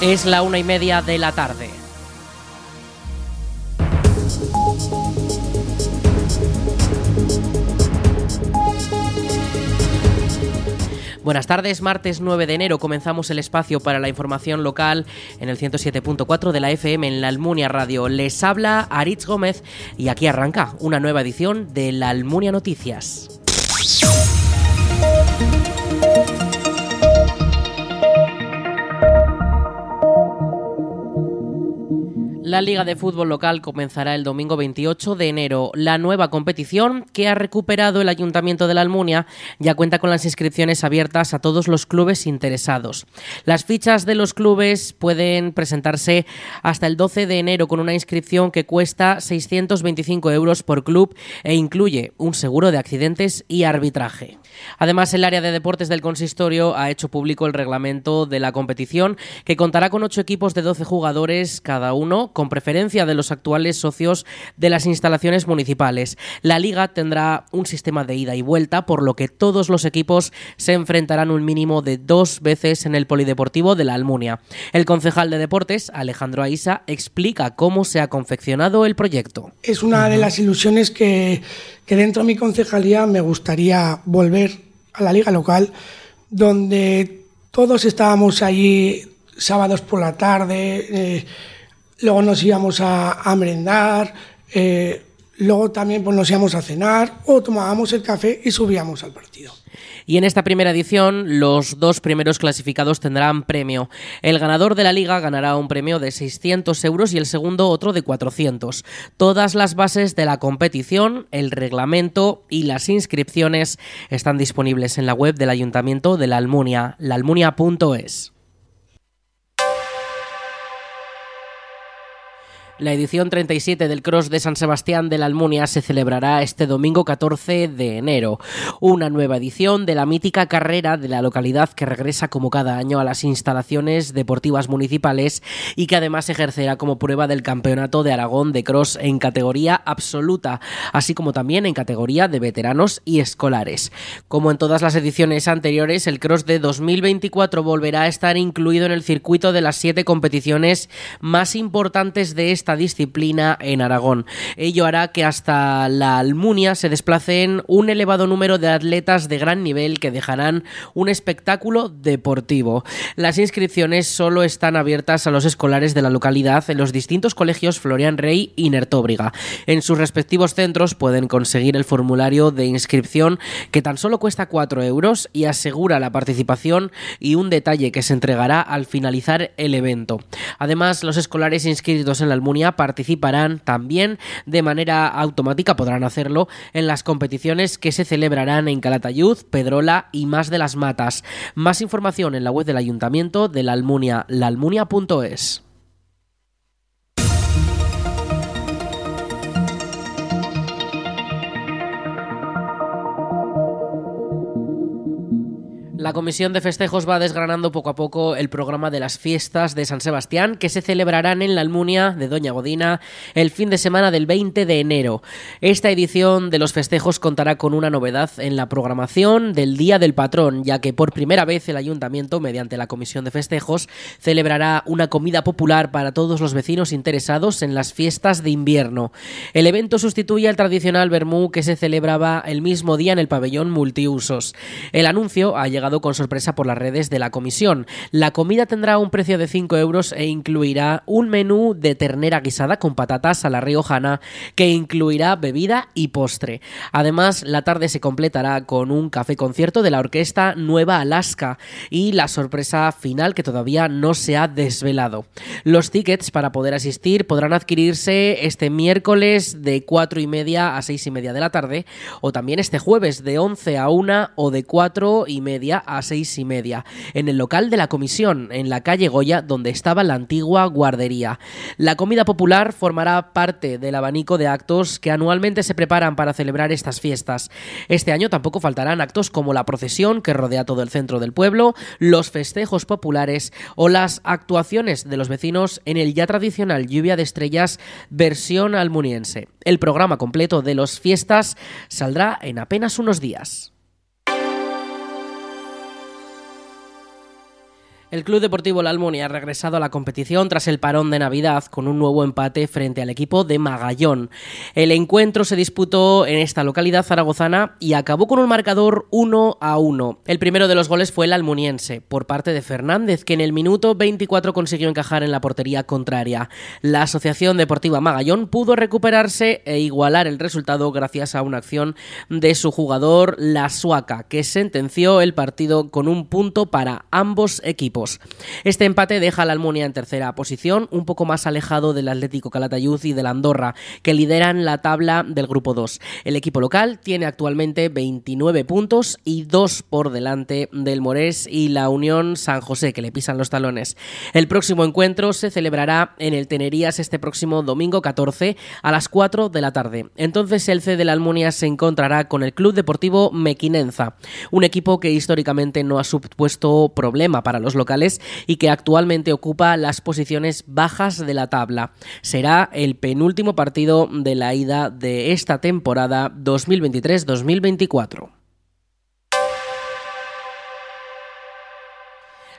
Es la una y media de la tarde. Buenas tardes, martes 9 de enero comenzamos el espacio para la información local en el 107.4 de la FM en la Almunia Radio. Les habla Aritz Gómez y aquí arranca una nueva edición de la Almunia Noticias. La Liga de Fútbol Local comenzará el domingo 28 de enero. La nueva competición que ha recuperado el Ayuntamiento de la Almunia ya cuenta con las inscripciones abiertas a todos los clubes interesados. Las fichas de los clubes pueden presentarse hasta el 12 de enero con una inscripción que cuesta 625 euros por club e incluye un seguro de accidentes y arbitraje. Además, el área de deportes del consistorio ha hecho público el reglamento de la competición que contará con ocho equipos de 12 jugadores cada uno con preferencia de los actuales socios de las instalaciones municipales. La liga tendrá un sistema de ida y vuelta, por lo que todos los equipos se enfrentarán un mínimo de dos veces en el Polideportivo de la Almunia. El concejal de deportes, Alejandro Aisa, explica cómo se ha confeccionado el proyecto. Es una de las ilusiones que, que dentro de mi concejalía me gustaría volver a la liga local, donde todos estábamos allí sábados por la tarde. Eh, luego nos íbamos a, a merendar, eh, luego también pues, nos íbamos a cenar o tomábamos el café y subíamos al partido. Y en esta primera edición, los dos primeros clasificados tendrán premio. El ganador de la liga ganará un premio de 600 euros y el segundo otro de 400. Todas las bases de la competición, el reglamento y las inscripciones están disponibles en la web del Ayuntamiento de la Almunia, laalmunia.es. La edición 37 del Cross de San Sebastián de la Almunia se celebrará este domingo 14 de enero. Una nueva edición de la mítica carrera de la localidad que regresa como cada año a las instalaciones deportivas municipales y que además ejercerá como prueba del Campeonato de Aragón de Cross en categoría absoluta, así como también en categoría de veteranos y escolares. Como en todas las ediciones anteriores, el Cross de 2024 volverá a estar incluido en el circuito de las siete competiciones más importantes de este disciplina en Aragón. Ello hará que hasta la Almunia se desplacen un elevado número de atletas de gran nivel que dejarán un espectáculo deportivo. Las inscripciones solo están abiertas a los escolares de la localidad en los distintos colegios Florian Rey y Nertóbriga. En sus respectivos centros pueden conseguir el formulario de inscripción que tan solo cuesta 4 euros y asegura la participación y un detalle que se entregará al finalizar el evento. Además, los escolares inscritos en la Almunia participarán también de manera automática, podrán hacerlo en las competiciones que se celebrarán en Calatayud, Pedrola y más de las matas. Más información en la web del Ayuntamiento de la Almunia, laalmunia.es. La Comisión de Festejos va desgranando poco a poco el programa de las fiestas de San Sebastián que se celebrarán en la Almunia de Doña Godina el fin de semana del 20 de enero. Esta edición de los festejos contará con una novedad en la programación del Día del Patrón, ya que por primera vez el Ayuntamiento, mediante la Comisión de Festejos, celebrará una comida popular para todos los vecinos interesados en las fiestas de invierno. El evento sustituye al tradicional Bermú que se celebraba el mismo día en el pabellón multiusos. El anuncio ha llegado con sorpresa por las redes de la comisión. La comida tendrá un precio de 5 euros e incluirá un menú de ternera guisada con patatas a la riojana que incluirá bebida y postre. Además, la tarde se completará con un café concierto de la orquesta Nueva Alaska y la sorpresa final que todavía no se ha desvelado. Los tickets para poder asistir podrán adquirirse este miércoles de 4 y media a 6 y media de la tarde o también este jueves de 11 a 1 o de 4 y media a seis y media, en el local de la comisión, en la calle Goya, donde estaba la antigua guardería. La comida popular formará parte del abanico de actos que anualmente se preparan para celebrar estas fiestas. Este año tampoco faltarán actos como la procesión que rodea todo el centro del pueblo, los festejos populares o las actuaciones de los vecinos en el ya tradicional Lluvia de Estrellas versión almuniense. El programa completo de los fiestas saldrá en apenas unos días. El Club Deportivo La Almunia ha regresado a la competición tras el parón de Navidad con un nuevo empate frente al equipo de Magallón. El encuentro se disputó en esta localidad zaragozana y acabó con un marcador 1 a 1. El primero de los goles fue el almuniense, por parte de Fernández, que en el minuto 24 consiguió encajar en la portería contraria. La Asociación Deportiva Magallón pudo recuperarse e igualar el resultado gracias a una acción de su jugador, La Suaca, que sentenció el partido con un punto para ambos equipos. Este empate deja al Almunia en tercera posición, un poco más alejado del Atlético Calatayud y del Andorra, que lideran la tabla del grupo 2. El equipo local tiene actualmente 29 puntos y dos por delante del Morés y la Unión San José, que le pisan los talones. El próximo encuentro se celebrará en el Tenerías este próximo domingo 14 a las 4 de la tarde. Entonces el C de la Almunia se encontrará con el Club Deportivo Mequinenza, un equipo que históricamente no ha supuesto problema para los locales y que actualmente ocupa las posiciones bajas de la tabla. Será el penúltimo partido de la ida de esta temporada 2023-2024.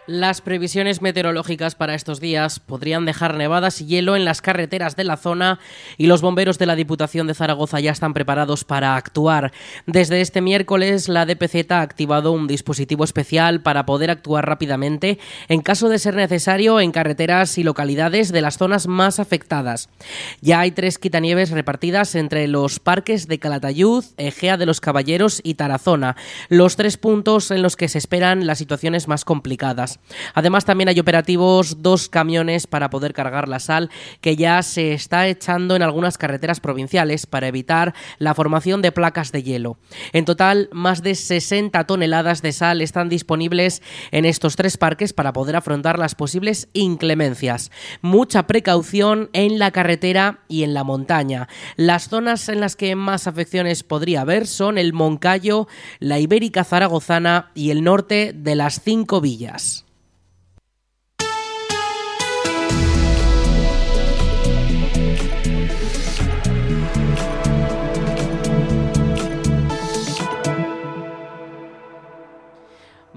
Las previsiones meteorológicas para estos días podrían dejar nevadas y hielo en las carreteras de la zona y los bomberos de la Diputación de Zaragoza ya están preparados para actuar. Desde este miércoles la DPZ ha activado un dispositivo especial para poder actuar rápidamente en caso de ser necesario en carreteras y localidades de las zonas más afectadas. Ya hay tres quitanieves repartidas entre los parques de Calatayud, Egea de los Caballeros y Tarazona, los tres puntos en los que se esperan las situaciones más complicadas. Además, también hay operativos dos camiones para poder cargar la sal que ya se está echando en algunas carreteras provinciales para evitar la formación de placas de hielo. En total, más de 60 toneladas de sal están disponibles en estos tres parques para poder afrontar las posibles inclemencias. Mucha precaución en la carretera y en la montaña. Las zonas en las que más afecciones podría haber son el Moncayo, la Ibérica Zaragozana y el norte de las cinco villas.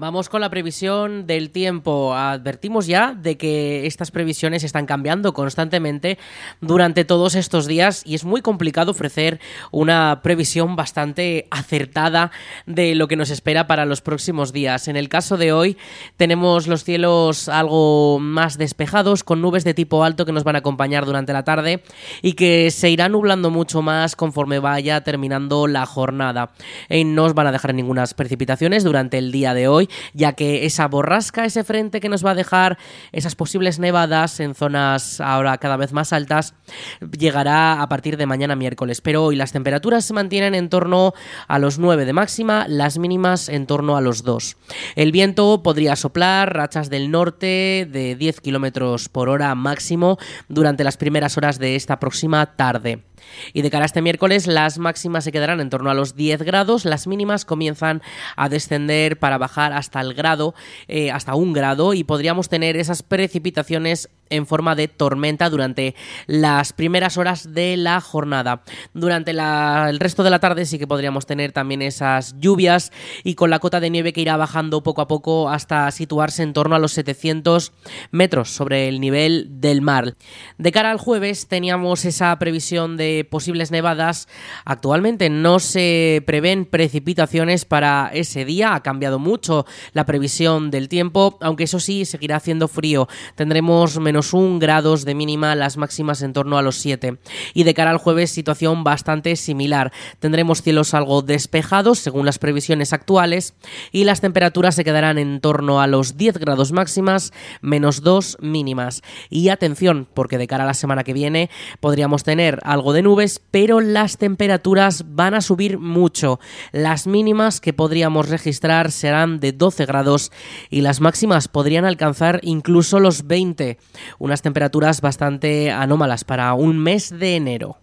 Vamos con la previsión del tiempo. Advertimos ya de que estas previsiones están cambiando constantemente durante todos estos días y es muy complicado ofrecer una previsión bastante acertada de lo que nos espera para los próximos días. En el caso de hoy tenemos los cielos algo más despejados con nubes de tipo alto que nos van a acompañar durante la tarde y que se irán nublando mucho más conforme vaya terminando la jornada. Y no nos van a dejar ninguna precipitaciones durante el día de hoy ya que esa borrasca, ese frente que nos va a dejar esas posibles nevadas en zonas ahora cada vez más altas, llegará a partir de mañana miércoles. Pero hoy las temperaturas se mantienen en torno a los 9 de máxima, las mínimas en torno a los 2. El viento podría soplar rachas del norte de 10 kilómetros por hora máximo durante las primeras horas de esta próxima tarde. Y de cara a este miércoles, las máximas se quedarán en torno a los 10 grados, las mínimas comienzan a descender para bajar hasta el grado, eh, hasta un grado, y podríamos tener esas precipitaciones en forma de tormenta durante las primeras horas de la jornada. Durante el resto de la tarde sí que podríamos tener también esas lluvias y con la cota de nieve que irá bajando poco a poco hasta situarse en torno a los 700 metros sobre el nivel del mar. De cara al jueves teníamos esa previsión de posibles nevadas, actualmente no se prevén precipitaciones para ese día. Ha cambiado mucho la previsión del tiempo, aunque eso sí, seguirá haciendo frío. Tendremos menos un grados de mínima, las máximas en torno a los 7. Y de cara al jueves, situación bastante similar. Tendremos cielos algo despejados, según las previsiones actuales, y las temperaturas se quedarán en torno a los 10 grados máximas, menos 2 mínimas. Y atención, porque de cara a la semana que viene podríamos tener algo de nubes, pero las temperaturas van a subir mucho. Las mínimas que podríamos registrar serán de 12 grados y las máximas podrían alcanzar incluso los 20, unas temperaturas bastante anómalas para un mes de enero.